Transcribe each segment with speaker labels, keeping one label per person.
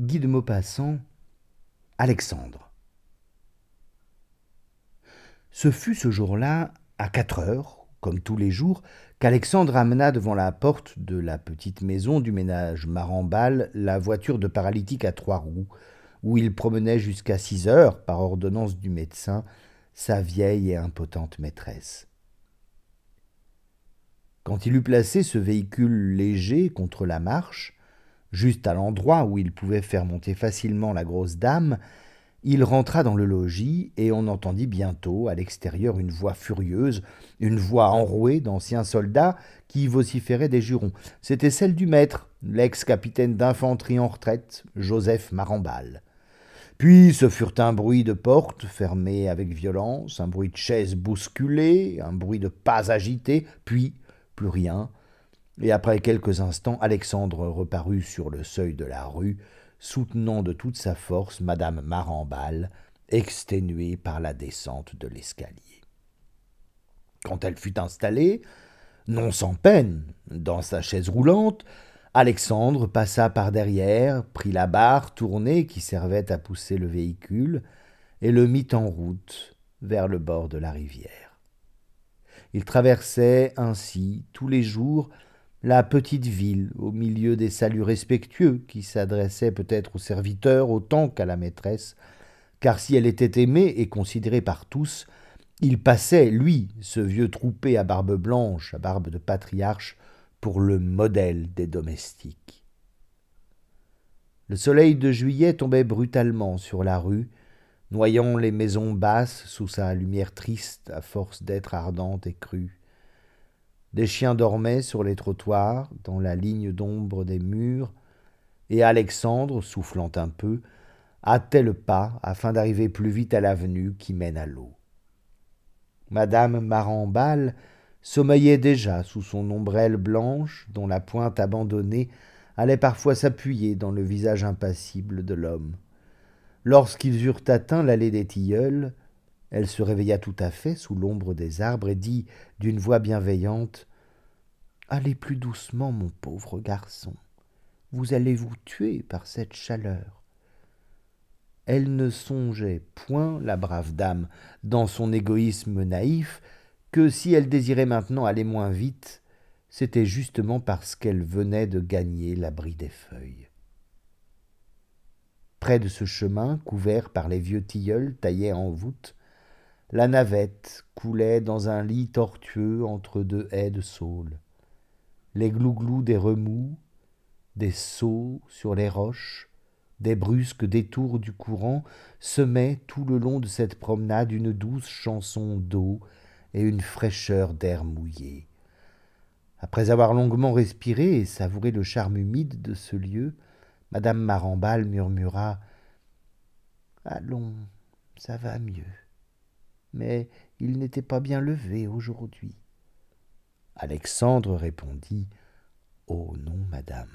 Speaker 1: Guy de Maupassant, Alexandre. Ce fut ce jour-là, à quatre heures, comme tous les jours, qu'Alexandre amena devant la porte de la petite maison du ménage Marambal la voiture de paralytique à trois roues, où il promenait jusqu'à six heures, par ordonnance du médecin, sa vieille et impotente maîtresse. Quand il eut placé ce véhicule léger contre la marche, juste à l'endroit où il pouvait faire monter facilement la grosse dame, il rentra dans le logis et on entendit bientôt à l'extérieur une voix furieuse, une voix enrouée d'anciens soldats qui vociféraient des jurons. C'était celle du maître, l'ex-capitaine d'infanterie en retraite, Joseph Marambal. Puis ce furent un bruit de porte fermée avec violence, un bruit de chaise bousculée, un bruit de pas agité, puis plus rien. Et après quelques instants, Alexandre reparut sur le seuil de la rue, soutenant de toute sa force madame Marambal, exténuée par la descente de l'escalier. Quand elle fut installée, non sans peine, dans sa chaise roulante, Alexandre passa par derrière, prit la barre tournée qui servait à pousser le véhicule, et le mit en route vers le bord de la rivière. Il traversait ainsi tous les jours la petite ville, au milieu des saluts respectueux qui s'adressaient peut-être aux serviteurs autant qu'à la maîtresse, car si elle était aimée et considérée par tous, il passait, lui, ce vieux troupé à barbe blanche, à barbe de patriarche, pour le modèle des domestiques. Le soleil de juillet tombait brutalement sur la rue, noyant les maisons basses sous sa lumière triste à force d'être ardente et crue. Des chiens dormaient sur les trottoirs, dans la ligne d'ombre des murs, et Alexandre, soufflant un peu, hâtait le pas afin d'arriver plus vite à l'avenue qui mène à l'eau. Madame Marambal sommeillait déjà sous son ombrelle blanche, dont la pointe abandonnée allait parfois s'appuyer dans le visage impassible de l'homme. Lorsqu'ils eurent atteint l'allée des tilleuls, elle se réveilla tout à fait sous l'ombre des arbres et dit d'une voix bienveillante Allez plus doucement, mon pauvre garçon. Vous allez vous tuer par cette chaleur. Elle ne songeait point, la brave dame, dans son égoïsme naïf, que si elle désirait maintenant aller moins vite, c'était justement parce qu'elle venait de gagner l'abri des feuilles. Près de ce chemin, couvert par les vieux tilleuls taillés en voûte, la navette coulait dans un lit tortueux entre deux haies de saules. Les glouglous des remous, des sauts sur les roches, des brusques détours du courant semaient tout le long de cette promenade une douce chanson d'eau et une fraîcheur d'air mouillé. Après avoir longuement respiré et savouré le charme humide de ce lieu, madame Marambal murmura Allons, ça va mieux mais il n'était pas bien levé aujourd'hui. Alexandre répondit Oh non, madame.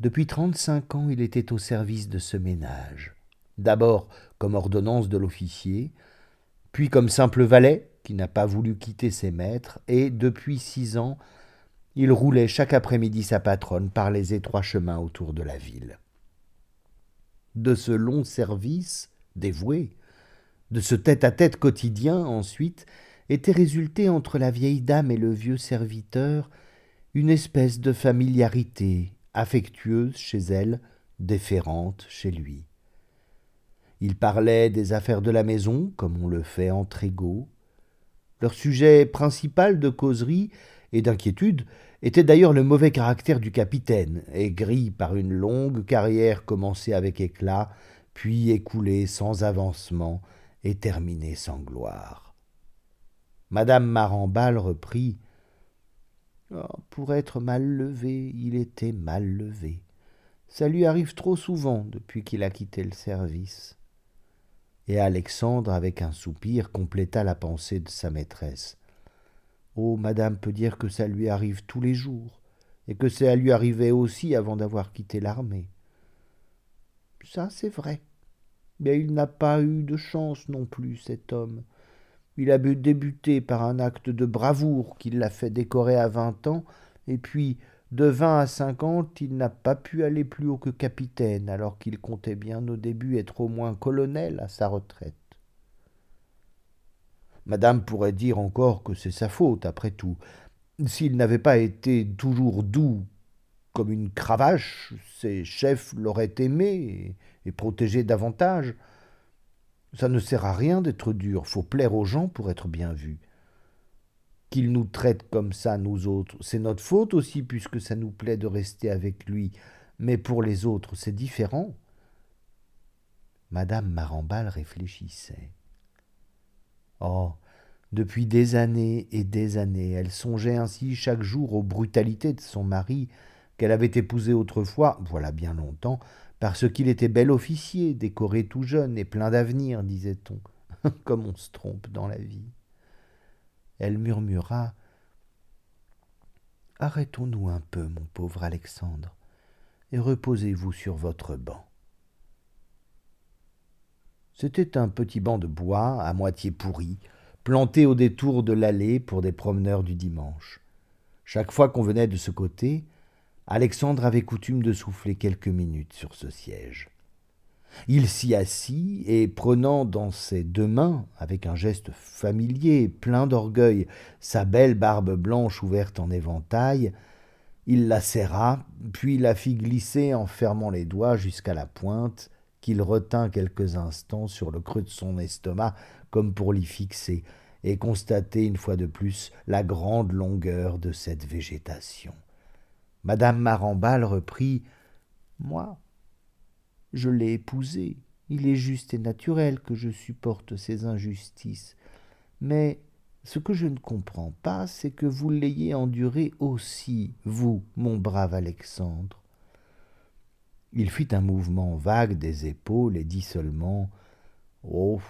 Speaker 1: Depuis trente-cinq ans, il était au service de ce ménage, d'abord comme ordonnance de l'officier, puis comme simple valet qui n'a pas voulu quitter ses maîtres, et depuis six ans, il roulait chaque après-midi sa patronne par les étroits chemins autour de la ville. De ce long service, dévoué, de ce tête-à-tête quotidien, ensuite, était résulté entre la vieille dame et le vieux serviteur une espèce de familiarité affectueuse chez elle, déférente chez lui. Ils parlaient des affaires de la maison, comme on le fait entre égaux. Leur sujet principal de causerie et d'inquiétude était d'ailleurs le mauvais caractère du capitaine, aigri par une longue carrière commencée avec éclat, puis écoulée sans avancement, et terminé sans gloire. Madame Marambal reprit oh, Pour être mal levé, il était mal levé. Ça lui arrive trop souvent depuis qu'il a quitté le service. Et Alexandre, avec un soupir, compléta la pensée de sa maîtresse. Oh, madame peut dire que ça lui arrive tous les jours, et que ça lui arrivait aussi avant d'avoir quitté l'armée. Ça, c'est vrai, mais il n'a pas eu de chance non plus, cet homme. Il a débuté par un acte de bravoure qui l'a fait décorer à vingt ans, et puis, De vingt à cinquante, il n'a pas pu aller plus haut que capitaine, alors qu'il comptait bien au début être au moins colonel à sa retraite. Madame pourrait dire encore que c'est sa faute, après tout. S'il n'avait pas été toujours doux comme une cravache, ses chefs l'auraient aimé et protégé davantage. Ça ne sert à rien d'être dur, faut plaire aux gens pour être bien vu. Qu'il nous traite comme ça, nous autres, c'est notre faute aussi, puisque ça nous plaît de rester avec lui, mais pour les autres, c'est différent. Madame Marambal réfléchissait. Oh, depuis des années et des années, elle songeait ainsi chaque jour aux brutalités de son mari, qu'elle avait épousé autrefois, voilà bien longtemps, parce qu'il était bel officier, décoré tout jeune et plein d'avenir, disait-on. Comme on se trompe dans la vie. Elle murmura. Arrêtons-nous un peu, mon pauvre Alexandre, et reposez-vous sur votre banc. C'était un petit banc de bois, à moitié pourri, planté au détour de l'allée pour des promeneurs du dimanche. Chaque fois qu'on venait de ce côté, Alexandre avait coutume de souffler quelques minutes sur ce siège. Il s'y assit et, prenant dans ses deux mains, avec un geste familier, plein d'orgueil, sa belle barbe blanche ouverte en éventail, il la serra, puis la fit glisser en fermant les doigts jusqu'à la pointe, qu'il retint quelques instants sur le creux de son estomac comme pour l'y fixer, et constater une fois de plus la grande longueur de cette végétation. Madame Marambal reprit Moi, je l'ai épousé. Il est juste et naturel que je supporte ces injustices. Mais ce que je ne comprends pas, c'est que vous l'ayez enduré aussi, vous, mon brave Alexandre. Il fit un mouvement vague des épaules et dit seulement Oh,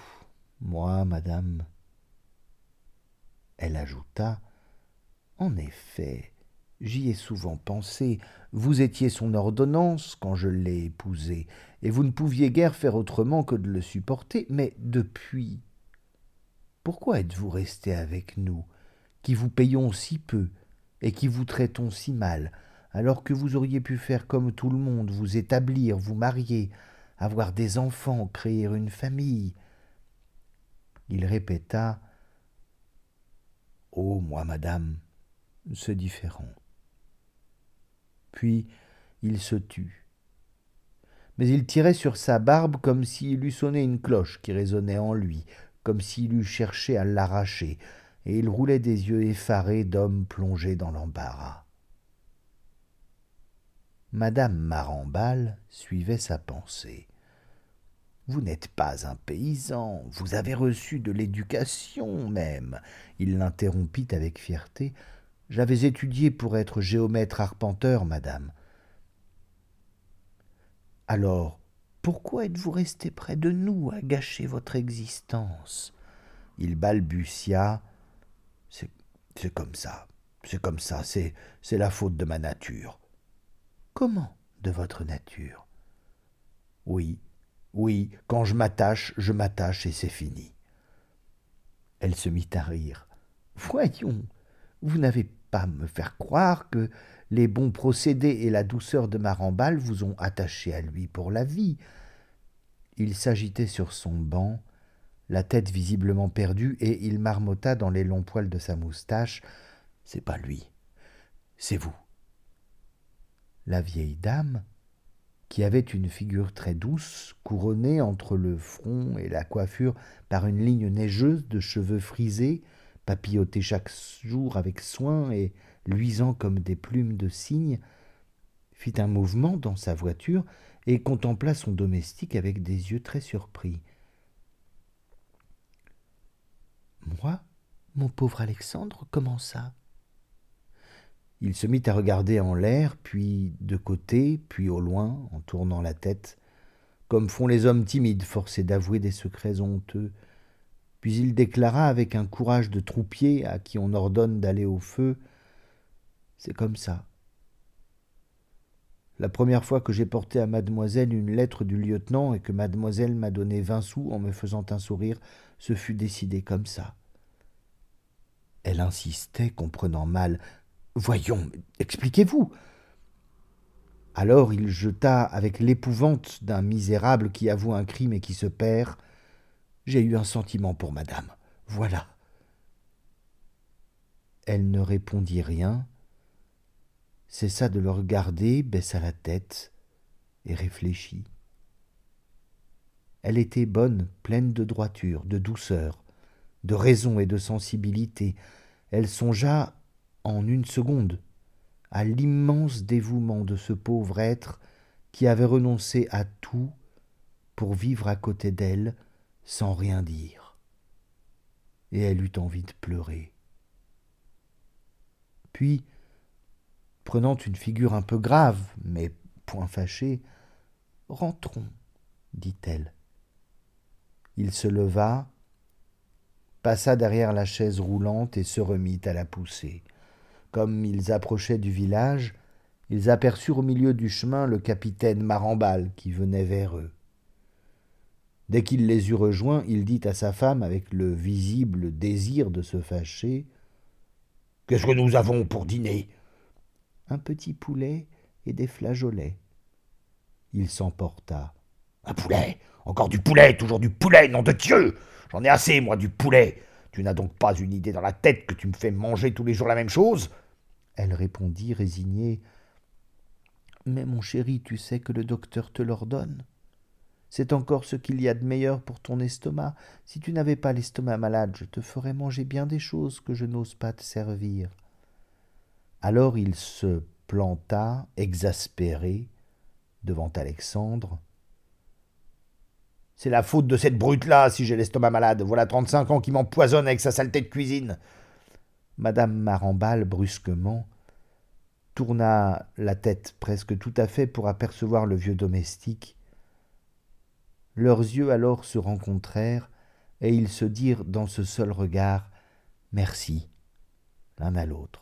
Speaker 1: moi, madame. Elle ajouta En effet, J'y ai souvent pensé. Vous étiez son ordonnance quand je l'ai épousé, et vous ne pouviez guère faire autrement que de le supporter, mais depuis. Pourquoi êtes-vous resté avec nous, qui vous payons si peu, et qui vous traitons si mal, alors que vous auriez pu faire comme tout le monde, vous établir, vous marier, avoir des enfants, créer une famille? Il répéta Oh, moi, madame, c'est différent puis il se tut. Mais il tirait sur sa barbe comme s'il eût sonné une cloche qui résonnait en lui, comme s'il eût cherché à l'arracher, et il roulait des yeux effarés d'homme plongé dans l'embarras. Madame Marambal suivait sa pensée. Vous n'êtes pas un paysan, vous avez reçu de l'éducation même. Il l'interrompit avec fierté. J'avais étudié pour être géomètre arpenteur, madame. Alors, pourquoi êtes-vous resté près de nous à gâcher votre existence? Il balbutia. C'est, comme ça, c'est comme ça, c'est la faute de ma nature. Comment? De votre nature? Oui, oui, quand je m'attache, je m'attache et c'est fini. Elle se mit à rire. Voyons, vous n'avez pas me faire croire que les bons procédés et la douceur de Marambal vous ont attaché à lui pour la vie. Il s'agitait sur son banc, la tête visiblement perdue, et il marmotta dans les longs poils de sa moustache. C'est pas lui, c'est vous. La vieille dame, qui avait une figure très douce, couronnée entre le front et la coiffure par une ligne neigeuse de cheveux frisés, papilloté chaque jour avec soin et luisant comme des plumes de cygne, fit un mouvement dans sa voiture et contempla son domestique avec des yeux très surpris. Moi, mon pauvre Alexandre, comment ça? Il se mit à regarder en l'air, puis de côté, puis au loin, en tournant la tête, comme font les hommes timides forcés d'avouer des secrets honteux, puis il déclara avec un courage de troupier à qui on ordonne d'aller au feu C'est comme ça. La première fois que j'ai porté à mademoiselle une lettre du lieutenant et que mademoiselle m'a donné vingt sous en me faisant un sourire, ce fut décidé comme ça. Elle insistait, comprenant mal. Voyons, expliquez-vous. Alors il jeta, avec l'épouvante d'un misérable qui avoue un crime et qui se perd, J'ai eu un sentiment pour madame. Voilà. Elle ne répondit rien, cessa de le regarder, baissa la tête et réfléchit. Elle était bonne, pleine de droiture, de douceur, de raison et de sensibilité. Elle songea en une seconde à l'immense dévouement de ce pauvre être qui avait renoncé à tout pour vivre à côté d'elle sans rien dire. Et elle eut envie de pleurer. Puis, prenant une figure un peu grave, mais point fâchée, Rentrons, dit-elle. Il se leva, passa derrière la chaise roulante et se remit à la pousser. Comme ils approchaient du village, ils aperçurent au milieu du chemin le capitaine Marambal qui venait vers eux. Dès qu'il les eut rejoints, il dit à sa femme, avec le visible désir de se fâcher Qu'est-ce que nous avons pour dîner? Un petit poulet et des flageolets. Il s'emporta.
Speaker 2: Un poulet Encore du poulet Toujours du poulet, nom de Dieu J'en ai assez, moi, du poulet Tu n'as donc pas une idée dans la tête que tu me fais manger tous les jours la même chose?
Speaker 1: Elle répondit, résignée. Mais mon chéri, tu sais que le docteur te l'ordonne. C'est encore ce qu'il y a de meilleur pour ton estomac. Si tu n'avais pas l'estomac malade, je te ferais manger bien des choses que je n'ose pas te servir. Alors il se planta, exaspéré, devant Alexandre.
Speaker 2: C'est la faute de cette brute-là si j'ai l'estomac malade. Voilà trente-cinq ans qui m'empoisonne avec sa saleté de cuisine.
Speaker 1: Madame Marambal, brusquement, tourna la tête presque tout à fait pour apercevoir le vieux domestique leurs yeux alors se rencontrèrent, et ils se dirent dans ce seul regard Merci l'un à l'autre.